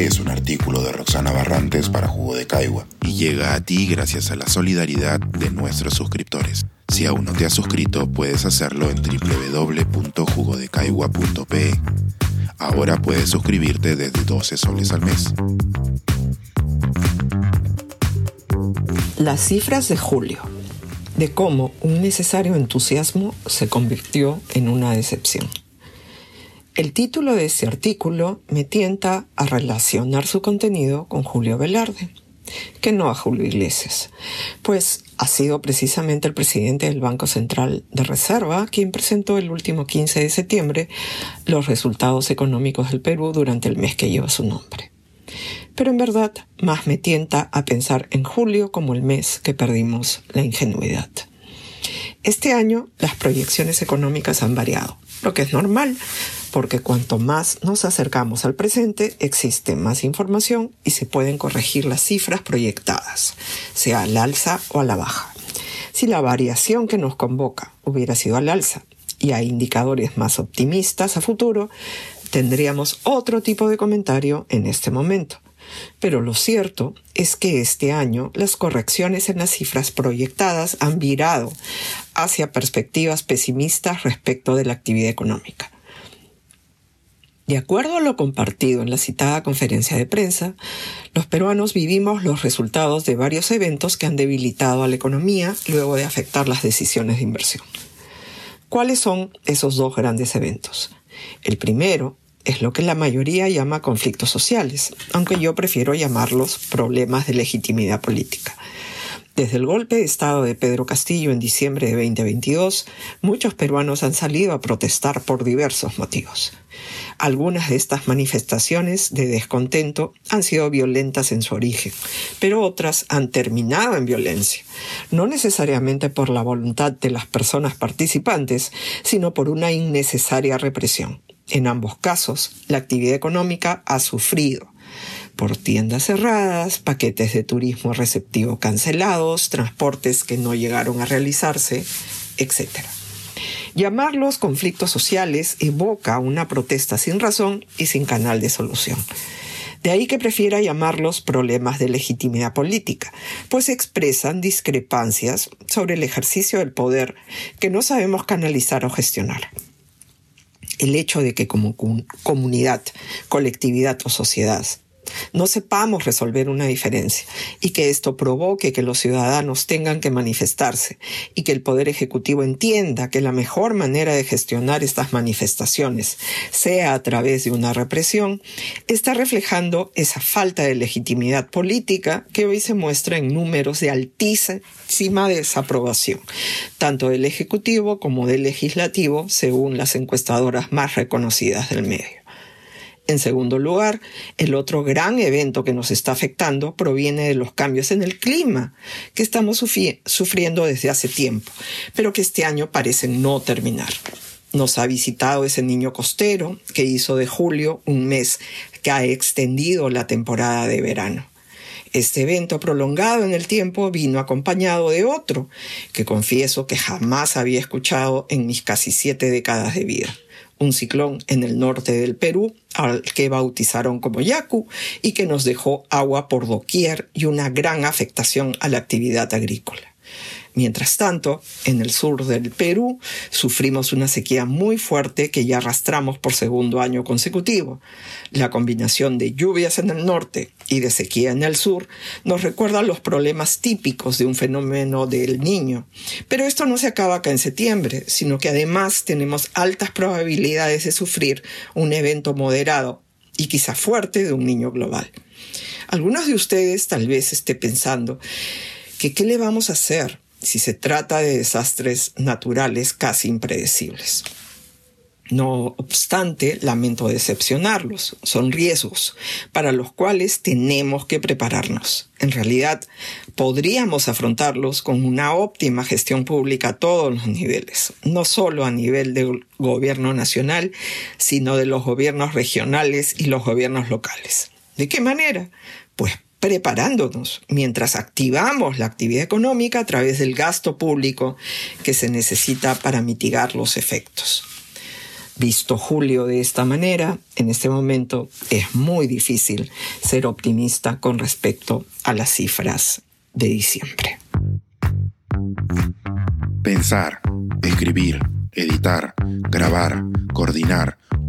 Es un artículo de Roxana Barrantes para Jugo de Caigua y llega a ti gracias a la solidaridad de nuestros suscriptores. Si aún no te has suscrito, puedes hacerlo en www.jugodecaigua.pe. Ahora puedes suscribirte desde 12 soles al mes. Las cifras de julio, de cómo un necesario entusiasmo se convirtió en una decepción. El título de este artículo me tienta a relacionar su contenido con Julio Velarde, que no a Julio Iglesias, pues ha sido precisamente el presidente del Banco Central de Reserva quien presentó el último 15 de septiembre los resultados económicos del Perú durante el mes que lleva su nombre. Pero en verdad, más me tienta a pensar en julio como el mes que perdimos la ingenuidad. Este año las proyecciones económicas han variado, lo que es normal, porque cuanto más nos acercamos al presente, existe más información y se pueden corregir las cifras proyectadas, sea al alza o a la baja. Si la variación que nos convoca hubiera sido al alza y hay indicadores más optimistas a futuro, tendríamos otro tipo de comentario en este momento. Pero lo cierto es que este año las correcciones en las cifras proyectadas han virado hacia perspectivas pesimistas respecto de la actividad económica. De acuerdo a lo compartido en la citada conferencia de prensa, los peruanos vivimos los resultados de varios eventos que han debilitado a la economía luego de afectar las decisiones de inversión. ¿Cuáles son esos dos grandes eventos? El primero es lo que la mayoría llama conflictos sociales, aunque yo prefiero llamarlos problemas de legitimidad política. Desde el golpe de Estado de Pedro Castillo en diciembre de 2022, muchos peruanos han salido a protestar por diversos motivos. Algunas de estas manifestaciones de descontento han sido violentas en su origen, pero otras han terminado en violencia, no necesariamente por la voluntad de las personas participantes, sino por una innecesaria represión. En ambos casos, la actividad económica ha sufrido por tiendas cerradas, paquetes de turismo receptivo cancelados, transportes que no llegaron a realizarse, etc. Llamarlos conflictos sociales evoca una protesta sin razón y sin canal de solución. De ahí que prefiera llamarlos problemas de legitimidad política, pues expresan discrepancias sobre el ejercicio del poder que no sabemos canalizar o gestionar el hecho de que como comunidad, colectividad o sociedad no sepamos resolver una diferencia y que esto provoque que los ciudadanos tengan que manifestarse y que el Poder Ejecutivo entienda que la mejor manera de gestionar estas manifestaciones sea a través de una represión, está reflejando esa falta de legitimidad política que hoy se muestra en números de altísima desaprobación, tanto del Ejecutivo como del Legislativo, según las encuestadoras más reconocidas del medio. En segundo lugar, el otro gran evento que nos está afectando proviene de los cambios en el clima que estamos sufriendo desde hace tiempo, pero que este año parecen no terminar. Nos ha visitado ese niño costero que hizo de julio un mes que ha extendido la temporada de verano. Este evento prolongado en el tiempo vino acompañado de otro que confieso que jamás había escuchado en mis casi siete décadas de vida un ciclón en el norte del Perú, al que bautizaron como Yaku, y que nos dejó agua por doquier y una gran afectación a la actividad agrícola. Mientras tanto, en el sur del Perú sufrimos una sequía muy fuerte que ya arrastramos por segundo año consecutivo. La combinación de lluvias en el norte y de sequía en el sur nos recuerda los problemas típicos de un fenómeno del niño. Pero esto no se acaba acá en septiembre, sino que además tenemos altas probabilidades de sufrir un evento moderado y quizá fuerte de un niño global. Algunos de ustedes tal vez esté pensando qué le vamos a hacer si se trata de desastres naturales casi impredecibles. No obstante, lamento decepcionarlos. Son riesgos para los cuales tenemos que prepararnos. En realidad, podríamos afrontarlos con una óptima gestión pública a todos los niveles, no solo a nivel del gobierno nacional, sino de los gobiernos regionales y los gobiernos locales. ¿De qué manera? Pues preparándonos mientras activamos la actividad económica a través del gasto público que se necesita para mitigar los efectos. Visto julio de esta manera, en este momento es muy difícil ser optimista con respecto a las cifras de diciembre. Pensar, escribir, editar, grabar, coordinar,